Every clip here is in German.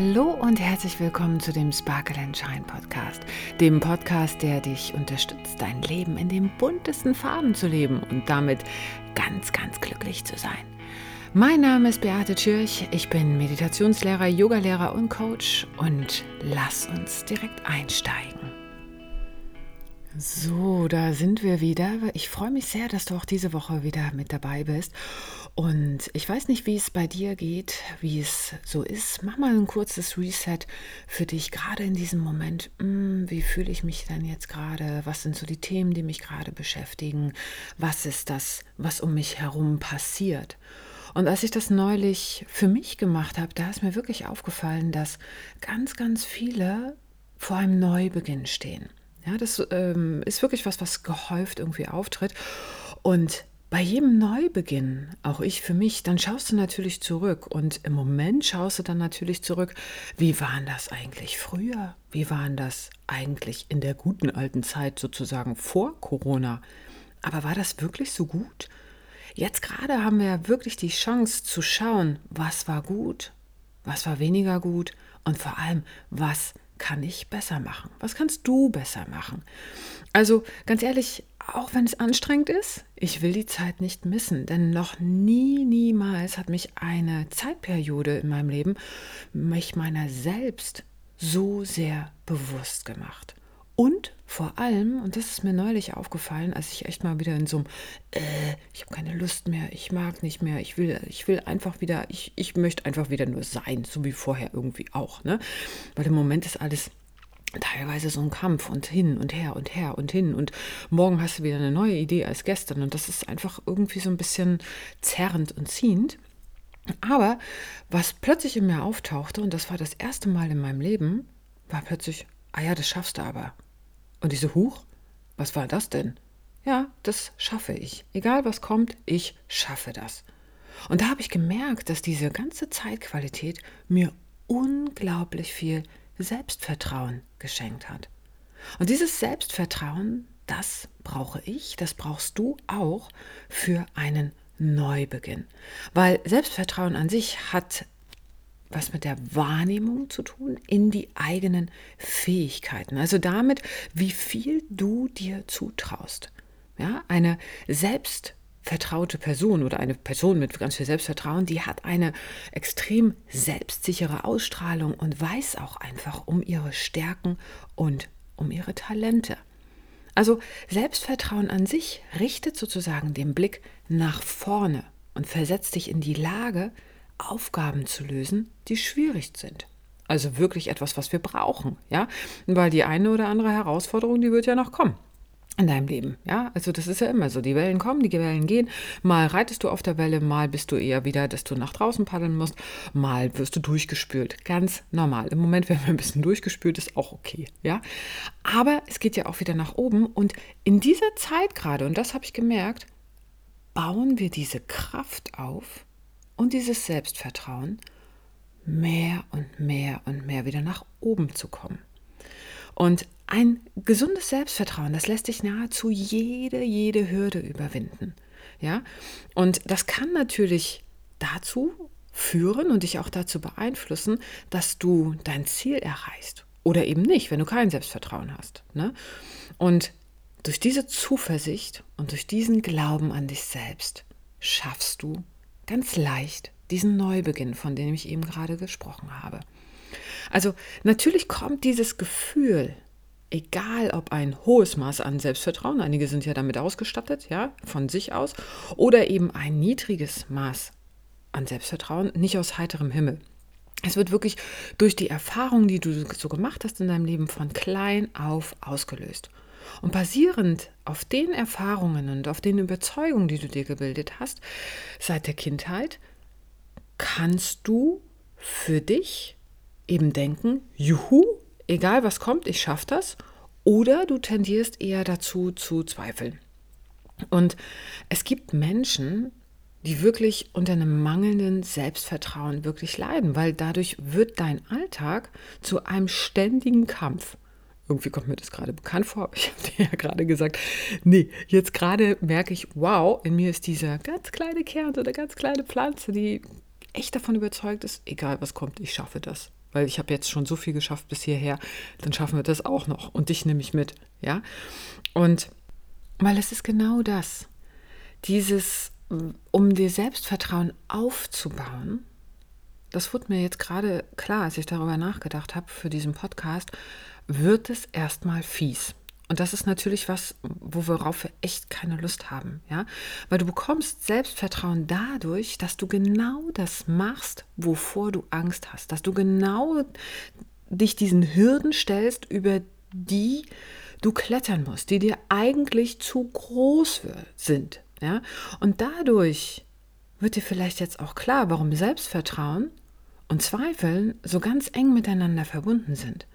Hallo und herzlich willkommen zu dem Sparkle and Shine Podcast, dem Podcast, der dich unterstützt, dein Leben in den buntesten Farben zu leben und damit ganz, ganz glücklich zu sein. Mein Name ist Beate Tschirch, ich bin Meditationslehrer, Yogalehrer und Coach und lass uns direkt einsteigen. So, da sind wir wieder. Ich freue mich sehr, dass du auch diese Woche wieder mit dabei bist. Und ich weiß nicht, wie es bei dir geht, wie es so ist. Mach mal ein kurzes Reset für dich, gerade in diesem Moment. Hm, wie fühle ich mich denn jetzt gerade? Was sind so die Themen, die mich gerade beschäftigen? Was ist das, was um mich herum passiert? Und als ich das neulich für mich gemacht habe, da ist mir wirklich aufgefallen, dass ganz, ganz viele vor einem Neubeginn stehen. Ja, das ähm, ist wirklich was, was gehäuft irgendwie auftritt. Und bei jedem Neubeginn, auch ich für mich, dann schaust du natürlich zurück. Und im Moment schaust du dann natürlich zurück, wie waren das eigentlich früher? Wie waren das eigentlich in der guten alten Zeit sozusagen vor Corona? Aber war das wirklich so gut? Jetzt gerade haben wir ja wirklich die Chance zu schauen, was war gut, was war weniger gut und vor allem, was kann ich besser machen? Was kannst du besser machen? Also ganz ehrlich, auch wenn es anstrengend ist, ich will die Zeit nicht missen, denn noch nie, niemals hat mich eine Zeitperiode in meinem Leben mich meiner selbst so sehr bewusst gemacht. Und vor allem, und das ist mir neulich aufgefallen, als ich echt mal wieder in so einem, äh, ich habe keine Lust mehr, ich mag nicht mehr, ich will, ich will einfach wieder, ich, ich möchte einfach wieder nur sein, so wie vorher irgendwie auch, ne? Weil im Moment ist alles teilweise so ein Kampf und hin und her und her und hin und morgen hast du wieder eine neue Idee als gestern und das ist einfach irgendwie so ein bisschen zerrend und ziehend. Aber was plötzlich in mir auftauchte, und das war das erste Mal in meinem Leben, war plötzlich, ah ja, das schaffst du aber. Und diese Huch, was war das denn? Ja, das schaffe ich. Egal was kommt, ich schaffe das. Und da habe ich gemerkt, dass diese ganze Zeitqualität mir unglaublich viel Selbstvertrauen geschenkt hat. Und dieses Selbstvertrauen, das brauche ich, das brauchst du auch für einen Neubeginn. Weil Selbstvertrauen an sich hat was mit der Wahrnehmung zu tun in die eigenen Fähigkeiten. Also damit, wie viel du dir zutraust. Ja, eine selbstvertraute Person oder eine Person mit ganz viel Selbstvertrauen, die hat eine extrem selbstsichere Ausstrahlung und weiß auch einfach um ihre Stärken und um ihre Talente. Also Selbstvertrauen an sich richtet sozusagen den Blick nach vorne und versetzt dich in die Lage, Aufgaben zu lösen, die schwierig sind. Also wirklich etwas, was wir brauchen, ja? Weil die eine oder andere Herausforderung, die wird ja noch kommen in deinem Leben, ja? Also das ist ja immer so, die Wellen kommen, die Wellen gehen, mal reitest du auf der Welle, mal bist du eher wieder, dass du nach draußen paddeln musst, mal wirst du durchgespült, ganz normal. Im Moment werden wir ein bisschen durchgespült, ist auch okay, ja? Aber es geht ja auch wieder nach oben und in dieser Zeit gerade, und das habe ich gemerkt, bauen wir diese Kraft auf, und dieses Selbstvertrauen, mehr und mehr und mehr wieder nach oben zu kommen. Und ein gesundes Selbstvertrauen, das lässt dich nahezu jede, jede Hürde überwinden. Ja, und das kann natürlich dazu führen und dich auch dazu beeinflussen, dass du dein Ziel erreichst. Oder eben nicht, wenn du kein Selbstvertrauen hast. Ne? Und durch diese Zuversicht und durch diesen Glauben an dich selbst schaffst du ganz leicht diesen Neubeginn, von dem ich eben gerade gesprochen habe. Also natürlich kommt dieses Gefühl, egal ob ein hohes Maß an Selbstvertrauen, einige sind ja damit ausgestattet, ja, von sich aus, oder eben ein niedriges Maß an Selbstvertrauen, nicht aus heiterem Himmel. Es wird wirklich durch die Erfahrung, die du so gemacht hast in deinem Leben, von klein auf ausgelöst. Und basierend auf den Erfahrungen und auf den Überzeugungen, die du dir gebildet hast, seit der Kindheit, kannst du für dich eben denken, juhu, egal was kommt, ich schaffe das. Oder du tendierst eher dazu zu zweifeln. Und es gibt Menschen, die wirklich unter einem mangelnden Selbstvertrauen wirklich leiden, weil dadurch wird dein Alltag zu einem ständigen Kampf. Irgendwie kommt mir das gerade bekannt vor. Ich habe dir ja gerade gesagt, nee, jetzt gerade merke ich, wow, in mir ist dieser ganz kleine Kern oder ganz kleine Pflanze, die echt davon überzeugt ist, egal was kommt, ich schaffe das. Weil ich habe jetzt schon so viel geschafft bis hierher, dann schaffen wir das auch noch und dich nehme ich mit, ja? Und weil es ist genau das, dieses, um dir Selbstvertrauen aufzubauen, das wurde mir jetzt gerade klar, als ich darüber nachgedacht habe für diesen Podcast, wird es erstmal fies. Und das ist natürlich was, worauf wir echt keine Lust haben, ja? Weil du bekommst Selbstvertrauen dadurch, dass du genau das machst, wovor du Angst hast, dass du genau dich diesen Hürden stellst, über die du klettern musst, die dir eigentlich zu groß sind, ja? Und dadurch wird dir vielleicht jetzt auch klar, warum Selbstvertrauen und Zweifeln so ganz eng miteinander verbunden sind.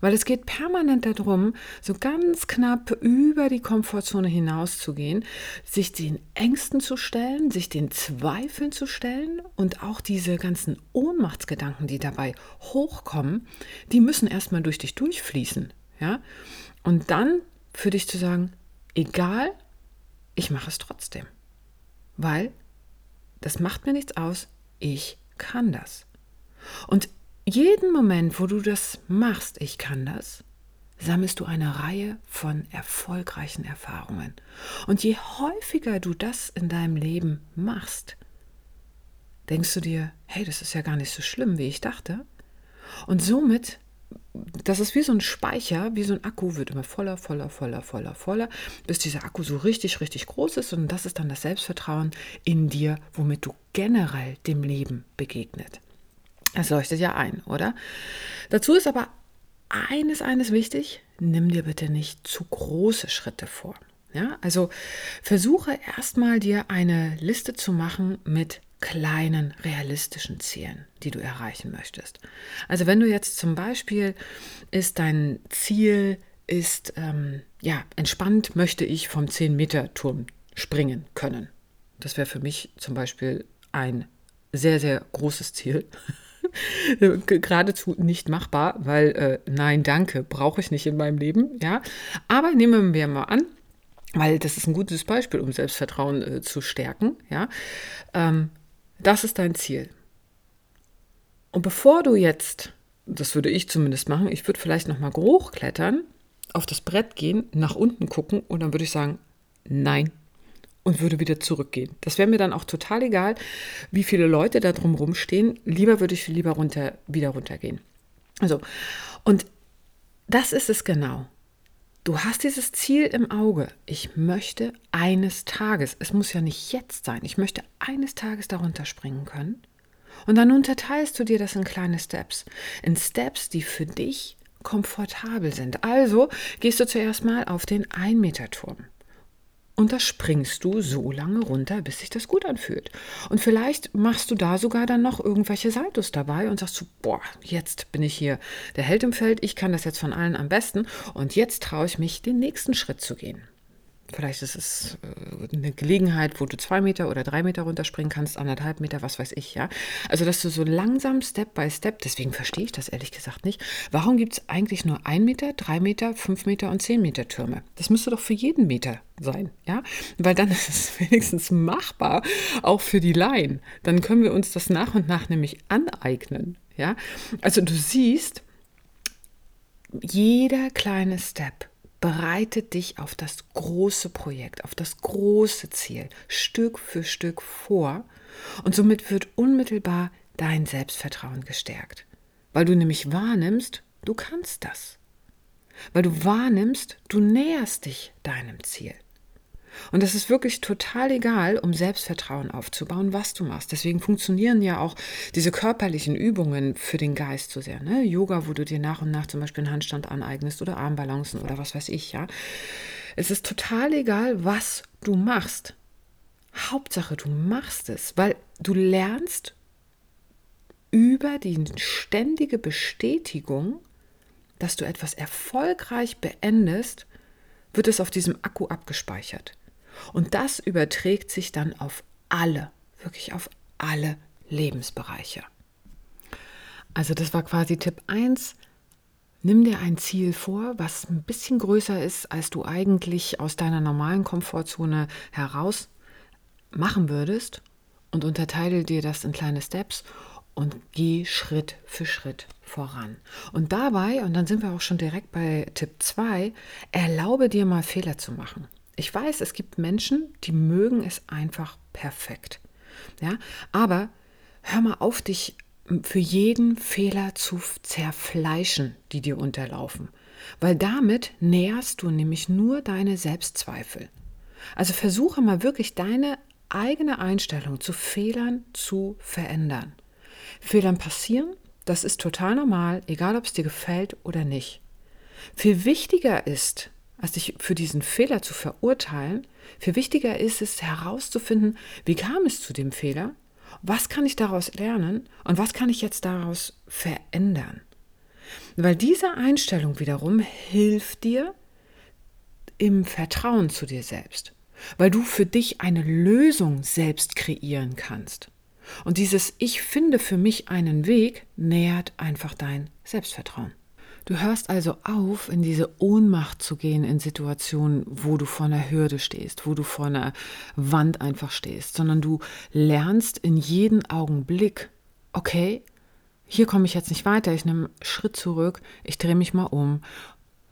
Weil es geht permanent darum, so ganz knapp über die Komfortzone hinauszugehen, sich den Ängsten zu stellen, sich den Zweifeln zu stellen und auch diese ganzen Ohnmachtsgedanken, die dabei hochkommen, die müssen erstmal durch dich durchfließen. Ja? Und dann für dich zu sagen, egal, ich mache es trotzdem. Weil das macht mir nichts aus, ich kann das. Und jeden Moment, wo du das machst, ich kann das, sammelst du eine Reihe von erfolgreichen Erfahrungen. Und je häufiger du das in deinem Leben machst, denkst du dir, hey, das ist ja gar nicht so schlimm, wie ich dachte. Und somit, das ist wie so ein Speicher, wie so ein Akku, wird immer voller, voller, voller, voller, voller, bis dieser Akku so richtig, richtig groß ist. Und das ist dann das Selbstvertrauen in dir, womit du generell dem Leben begegnet. Es leuchtet ja ein, oder? Dazu ist aber eines, eines wichtig, nimm dir bitte nicht zu große Schritte vor. Ja, also versuche erstmal dir eine Liste zu machen mit kleinen realistischen Zielen, die du erreichen möchtest. Also wenn du jetzt zum Beispiel ist dein Ziel ist ähm, ja entspannt möchte ich vom 10 Meter Turm springen können. Das wäre für mich zum Beispiel ein sehr sehr großes Ziel. geradezu nicht machbar, weil äh, nein, danke, brauche ich nicht in meinem Leben. Ja, aber nehmen wir mal an, weil das ist ein gutes Beispiel, um Selbstvertrauen äh, zu stärken. Ja, ähm, das ist dein Ziel. Und bevor du jetzt, das würde ich zumindest machen, ich würde vielleicht noch mal hochklettern, auf das Brett gehen, nach unten gucken und dann würde ich sagen, nein, und würde wieder zurückgehen. Das wäre mir dann auch total egal, wie viele Leute da drum rumstehen. Lieber würde ich lieber runter, wieder runtergehen. Also, und das ist es genau. Du hast dieses Ziel im Auge. Ich möchte eines Tages, es muss ja nicht jetzt sein, ich möchte eines Tages darunter springen können. Und dann unterteilst du dir das in kleine Steps. In Steps, die für dich komfortabel sind. Also gehst du zuerst mal auf den 1-Meter-Turm. Und da springst du so lange runter, bis sich das gut anfühlt. Und vielleicht machst du da sogar dann noch irgendwelche Saltos dabei und sagst du, boah, jetzt bin ich hier der Held im Feld, ich kann das jetzt von allen am besten und jetzt traue ich mich, den nächsten Schritt zu gehen. Vielleicht ist es äh, eine Gelegenheit, wo du zwei Meter oder drei Meter runterspringen kannst, anderthalb Meter, was weiß ich, ja. Also, dass du so langsam Step by Step, deswegen verstehe ich das ehrlich gesagt nicht. Warum gibt es eigentlich nur ein Meter, drei Meter, fünf Meter und zehn Meter Türme? Das müsste doch für jeden Meter sein, ja. Weil dann ist es wenigstens machbar, auch für die Laien. Dann können wir uns das nach und nach nämlich aneignen, ja. Also, du siehst, jeder kleine Step bereitet dich auf das große Projekt, auf das große Ziel Stück für Stück vor. Und somit wird unmittelbar dein Selbstvertrauen gestärkt, weil du nämlich wahrnimmst, du kannst das, weil du wahrnimmst, du näherst dich deinem Ziel. Und es ist wirklich total egal, um Selbstvertrauen aufzubauen, was du machst. Deswegen funktionieren ja auch diese körperlichen Übungen für den Geist so sehr. Ne? Yoga, wo du dir nach und nach zum Beispiel einen Handstand aneignest oder Armbalancen oder was weiß ich, ja. Es ist total egal, was du machst. Hauptsache, du machst es, weil du lernst über die ständige Bestätigung, dass du etwas erfolgreich beendest, wird es auf diesem Akku abgespeichert. Und das überträgt sich dann auf alle, wirklich auf alle Lebensbereiche. Also das war quasi Tipp 1. Nimm dir ein Ziel vor, was ein bisschen größer ist, als du eigentlich aus deiner normalen Komfortzone heraus machen würdest und unterteile dir das in kleine Steps und geh Schritt für Schritt voran. Und dabei, und dann sind wir auch schon direkt bei Tipp 2, erlaube dir mal Fehler zu machen. Ich weiß, es gibt Menschen, die mögen es einfach perfekt. Ja, aber hör mal auf, dich für jeden Fehler zu zerfleischen, die dir unterlaufen. Weil damit näherst du nämlich nur deine Selbstzweifel. Also versuche mal wirklich deine eigene Einstellung zu Fehlern zu verändern. Fehlern passieren, das ist total normal, egal ob es dir gefällt oder nicht. Viel wichtiger ist, als dich für diesen Fehler zu verurteilen, viel wichtiger ist es herauszufinden, wie kam es zu dem Fehler, was kann ich daraus lernen und was kann ich jetzt daraus verändern. Weil diese Einstellung wiederum hilft dir im Vertrauen zu dir selbst, weil du für dich eine Lösung selbst kreieren kannst. Und dieses Ich finde für mich einen Weg nährt einfach dein Selbstvertrauen. Du hörst also auf, in diese Ohnmacht zu gehen in Situationen, wo du vor einer Hürde stehst, wo du vor einer Wand einfach stehst, sondern du lernst in jedem Augenblick, okay, hier komme ich jetzt nicht weiter, ich nehme einen Schritt zurück, ich drehe mich mal um,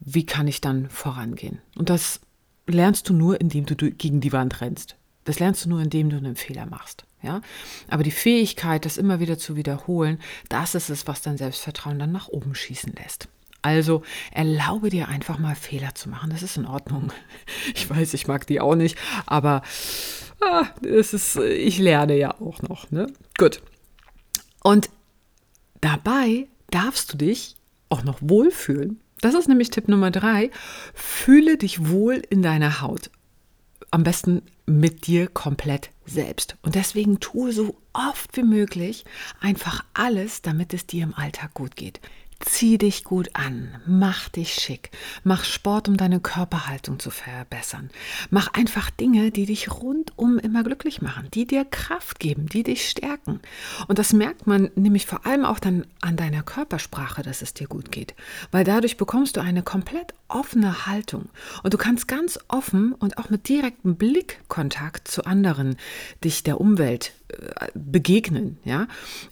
wie kann ich dann vorangehen? Und das lernst du nur, indem du gegen die Wand rennst. Das lernst du nur, indem du einen Fehler machst. Ja? Aber die Fähigkeit, das immer wieder zu wiederholen, das ist es, was dein Selbstvertrauen dann nach oben schießen lässt. Also erlaube dir einfach mal Fehler zu machen. Das ist in Ordnung. Ich weiß, ich mag die auch nicht, aber ah, das ist, ich lerne ja auch noch. Ne? Gut. Und dabei darfst du dich auch noch wohlfühlen. Das ist nämlich Tipp Nummer drei. Fühle dich wohl in deiner Haut. Am besten mit dir komplett selbst. Und deswegen tue so oft wie möglich einfach alles, damit es dir im Alltag gut geht. Zieh dich gut an, mach dich schick, mach Sport, um deine Körperhaltung zu verbessern. Mach einfach Dinge, die dich rundum immer glücklich machen, die dir Kraft geben, die dich stärken. Und das merkt man nämlich vor allem auch dann an deiner Körpersprache, dass es dir gut geht, weil dadurch bekommst du eine komplett offene Haltung. Und du kannst ganz offen und auch mit direktem Blickkontakt zu anderen dich der Umwelt äh, begegnen, ja,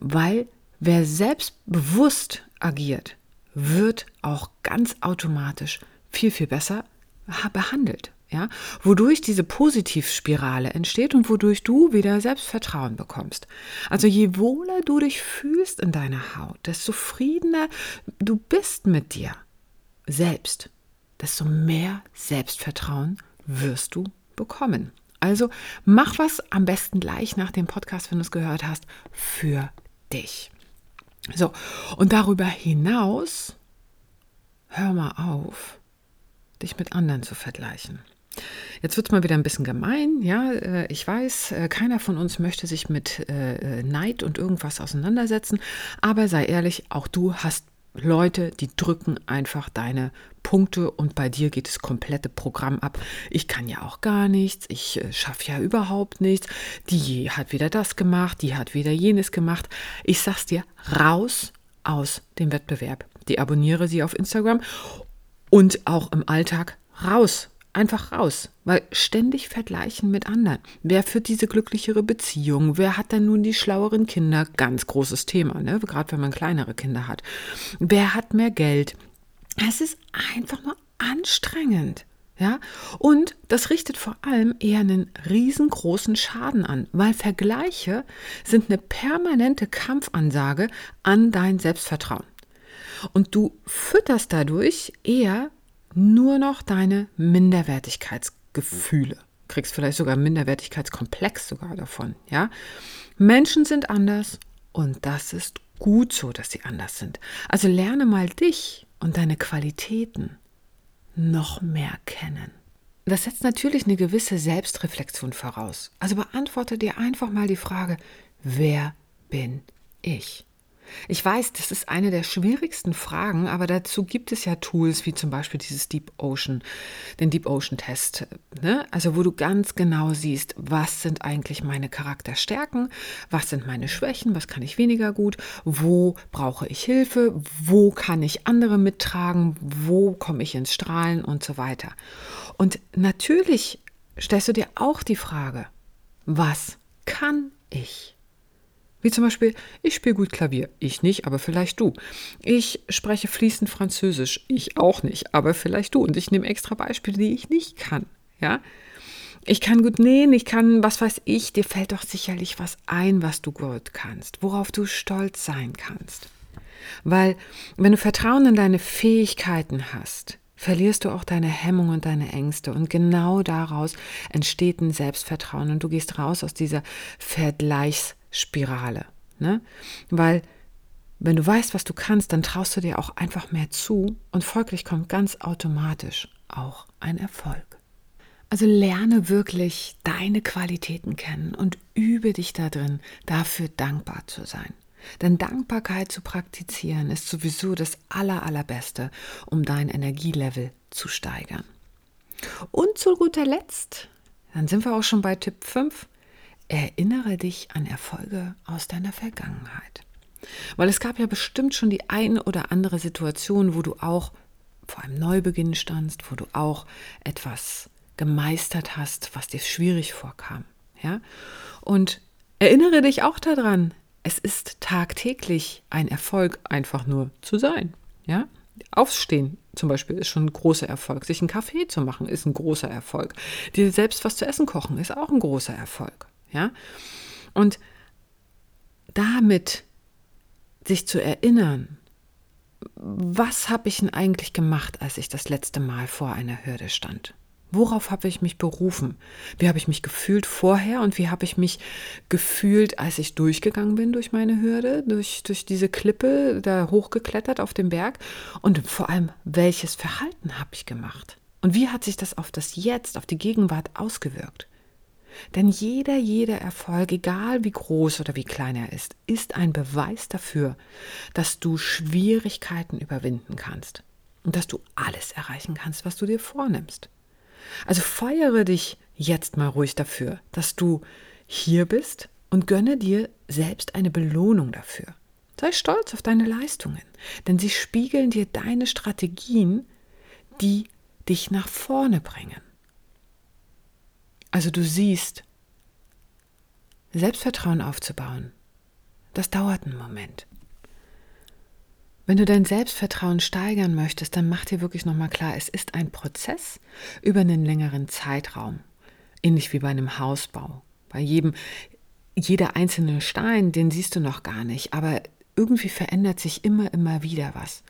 weil wer selbstbewusst agiert, wird auch ganz automatisch viel, viel besser behandelt. Ja, wodurch diese Positivspirale entsteht und wodurch du wieder Selbstvertrauen bekommst. Also je wohler du dich fühlst in deiner Haut, desto zufriedener du bist mit dir selbst, desto mehr Selbstvertrauen wirst du bekommen. Also mach was am besten gleich nach dem Podcast, wenn du es gehört hast, für dich. So, und darüber hinaus, hör mal auf, dich mit anderen zu vergleichen. Jetzt wird es mal wieder ein bisschen gemein, ja, äh, ich weiß, äh, keiner von uns möchte sich mit äh, Neid und irgendwas auseinandersetzen, aber sei ehrlich, auch du hast Leute, die drücken einfach deine Punkte und bei dir geht das komplette Programm ab. Ich kann ja auch gar nichts, ich äh, schaffe ja überhaupt nichts. Die hat wieder das gemacht, die hat wieder jenes gemacht. Ich sag's dir, raus aus dem Wettbewerb. Die abonniere sie auf Instagram und auch im Alltag raus einfach raus, weil ständig vergleichen mit anderen. Wer führt diese glücklichere Beziehung? Wer hat denn nun die schlaueren Kinder? Ganz großes Thema, ne? gerade wenn man kleinere Kinder hat. Wer hat mehr Geld? Es ist einfach nur anstrengend. Ja, und das richtet vor allem eher einen riesengroßen Schaden an, weil Vergleiche sind eine permanente Kampfansage an dein Selbstvertrauen. Und du fütterst dadurch eher nur noch deine Minderwertigkeitsgefühle. Kriegst vielleicht sogar Minderwertigkeitskomplex sogar davon, ja? Menschen sind anders und das ist gut so, dass sie anders sind. Also lerne mal dich und deine Qualitäten noch mehr kennen. Das setzt natürlich eine gewisse Selbstreflexion voraus. Also beantworte dir einfach mal die Frage, wer bin ich? Ich weiß, das ist eine der schwierigsten Fragen, aber dazu gibt es ja Tools wie zum Beispiel dieses Deep Ocean, den Deep Ocean Test, ne? also wo du ganz genau siehst, was sind eigentlich meine Charakterstärken, was sind meine Schwächen, was kann ich weniger gut, wo brauche ich Hilfe, wo kann ich andere mittragen, wo komme ich ins Strahlen und so weiter. Und natürlich stellst du dir auch die Frage, was kann ich? Wie zum Beispiel, ich spiele gut Klavier, ich nicht, aber vielleicht du. Ich spreche fließend Französisch, ich auch nicht, aber vielleicht du. Und ich nehme extra Beispiele, die ich nicht kann. Ja, ich kann gut nähen, ich kann, was weiß ich, dir fällt doch sicherlich was ein, was du gut kannst, worauf du stolz sein kannst. Weil, wenn du Vertrauen in deine Fähigkeiten hast, verlierst du auch deine Hemmung und deine Ängste. Und genau daraus entsteht ein Selbstvertrauen und du gehst raus aus dieser Vergleichsspirale. Ne? Weil wenn du weißt, was du kannst, dann traust du dir auch einfach mehr zu und folglich kommt ganz automatisch auch ein Erfolg. Also lerne wirklich deine Qualitäten kennen und übe dich darin, dafür dankbar zu sein. Denn Dankbarkeit zu praktizieren ist sowieso das Aller, Allerbeste, um dein Energielevel zu steigern. Und zu guter Letzt, dann sind wir auch schon bei Tipp 5, erinnere dich an Erfolge aus deiner Vergangenheit. Weil es gab ja bestimmt schon die eine oder andere Situation, wo du auch vor einem Neubeginn standst, wo du auch etwas gemeistert hast, was dir schwierig vorkam. Ja? Und erinnere dich auch daran, es ist tagtäglich ein Erfolg, einfach nur zu sein. Ja? Aufstehen zum Beispiel ist schon ein großer Erfolg. Sich einen Kaffee zu machen ist ein großer Erfolg. Dir selbst was zu essen kochen ist auch ein großer Erfolg. Ja? Und damit sich zu erinnern, was habe ich denn eigentlich gemacht, als ich das letzte Mal vor einer Hürde stand? Worauf habe ich mich berufen? Wie habe ich mich gefühlt vorher und wie habe ich mich gefühlt, als ich durchgegangen bin durch meine Hürde, durch, durch diese Klippe, da hochgeklettert auf dem Berg? Und vor allem, welches Verhalten habe ich gemacht? Und wie hat sich das auf das Jetzt, auf die Gegenwart ausgewirkt? Denn jeder, jeder Erfolg, egal wie groß oder wie klein er ist, ist ein Beweis dafür, dass du Schwierigkeiten überwinden kannst und dass du alles erreichen kannst, was du dir vornimmst. Also feiere dich jetzt mal ruhig dafür, dass du hier bist und gönne dir selbst eine Belohnung dafür. Sei stolz auf deine Leistungen, denn sie spiegeln dir deine Strategien, die dich nach vorne bringen. Also du siehst, Selbstvertrauen aufzubauen, das dauert einen Moment. Wenn du dein Selbstvertrauen steigern möchtest, dann mach dir wirklich nochmal klar, es ist ein Prozess über einen längeren Zeitraum. Ähnlich wie bei einem Hausbau. Bei jedem, jeder einzelne Stein, den siehst du noch gar nicht, aber irgendwie verändert sich immer, immer wieder was.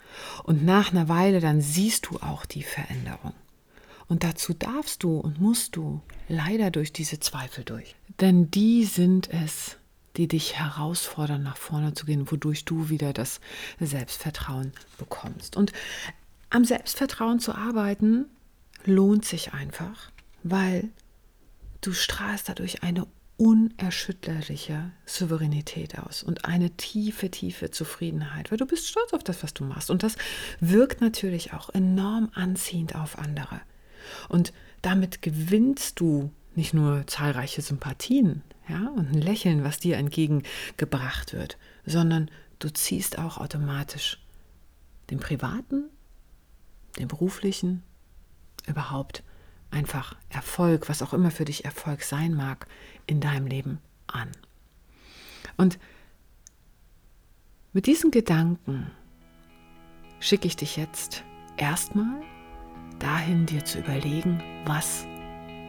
Und nach einer Weile dann siehst du auch die Veränderung. Und dazu darfst du und musst du leider durch diese Zweifel durch. Denn die sind es, die dich herausfordern, nach vorne zu gehen, wodurch du wieder das Selbstvertrauen bekommst. Und am Selbstvertrauen zu arbeiten lohnt sich einfach, weil du strahlst dadurch eine unerschütterliche Souveränität aus und eine tiefe, tiefe Zufriedenheit, weil du bist stolz auf das, was du machst. Und das wirkt natürlich auch enorm anziehend auf andere. Und damit gewinnst du nicht nur zahlreiche Sympathien ja, und ein Lächeln, was dir entgegengebracht wird, sondern du ziehst auch automatisch den privaten, den beruflichen, überhaupt einfach Erfolg, was auch immer für dich Erfolg sein mag, in deinem Leben an. Und mit diesen Gedanken schicke ich dich jetzt erstmal dahin, dir zu überlegen, was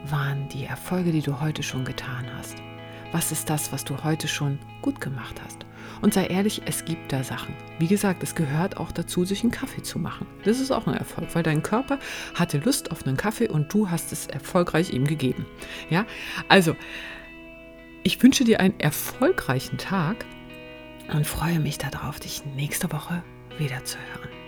waren die Erfolge, die du heute schon getan hast. Was ist das, was du heute schon gut gemacht hast? Und sei ehrlich, es gibt da Sachen. Wie gesagt, es gehört auch dazu, sich einen Kaffee zu machen. Das ist auch ein Erfolg, weil dein Körper hatte Lust auf einen Kaffee und du hast es erfolgreich ihm gegeben. Ja, also ich wünsche dir einen erfolgreichen Tag und freue mich darauf, dich nächste Woche wieder zu hören.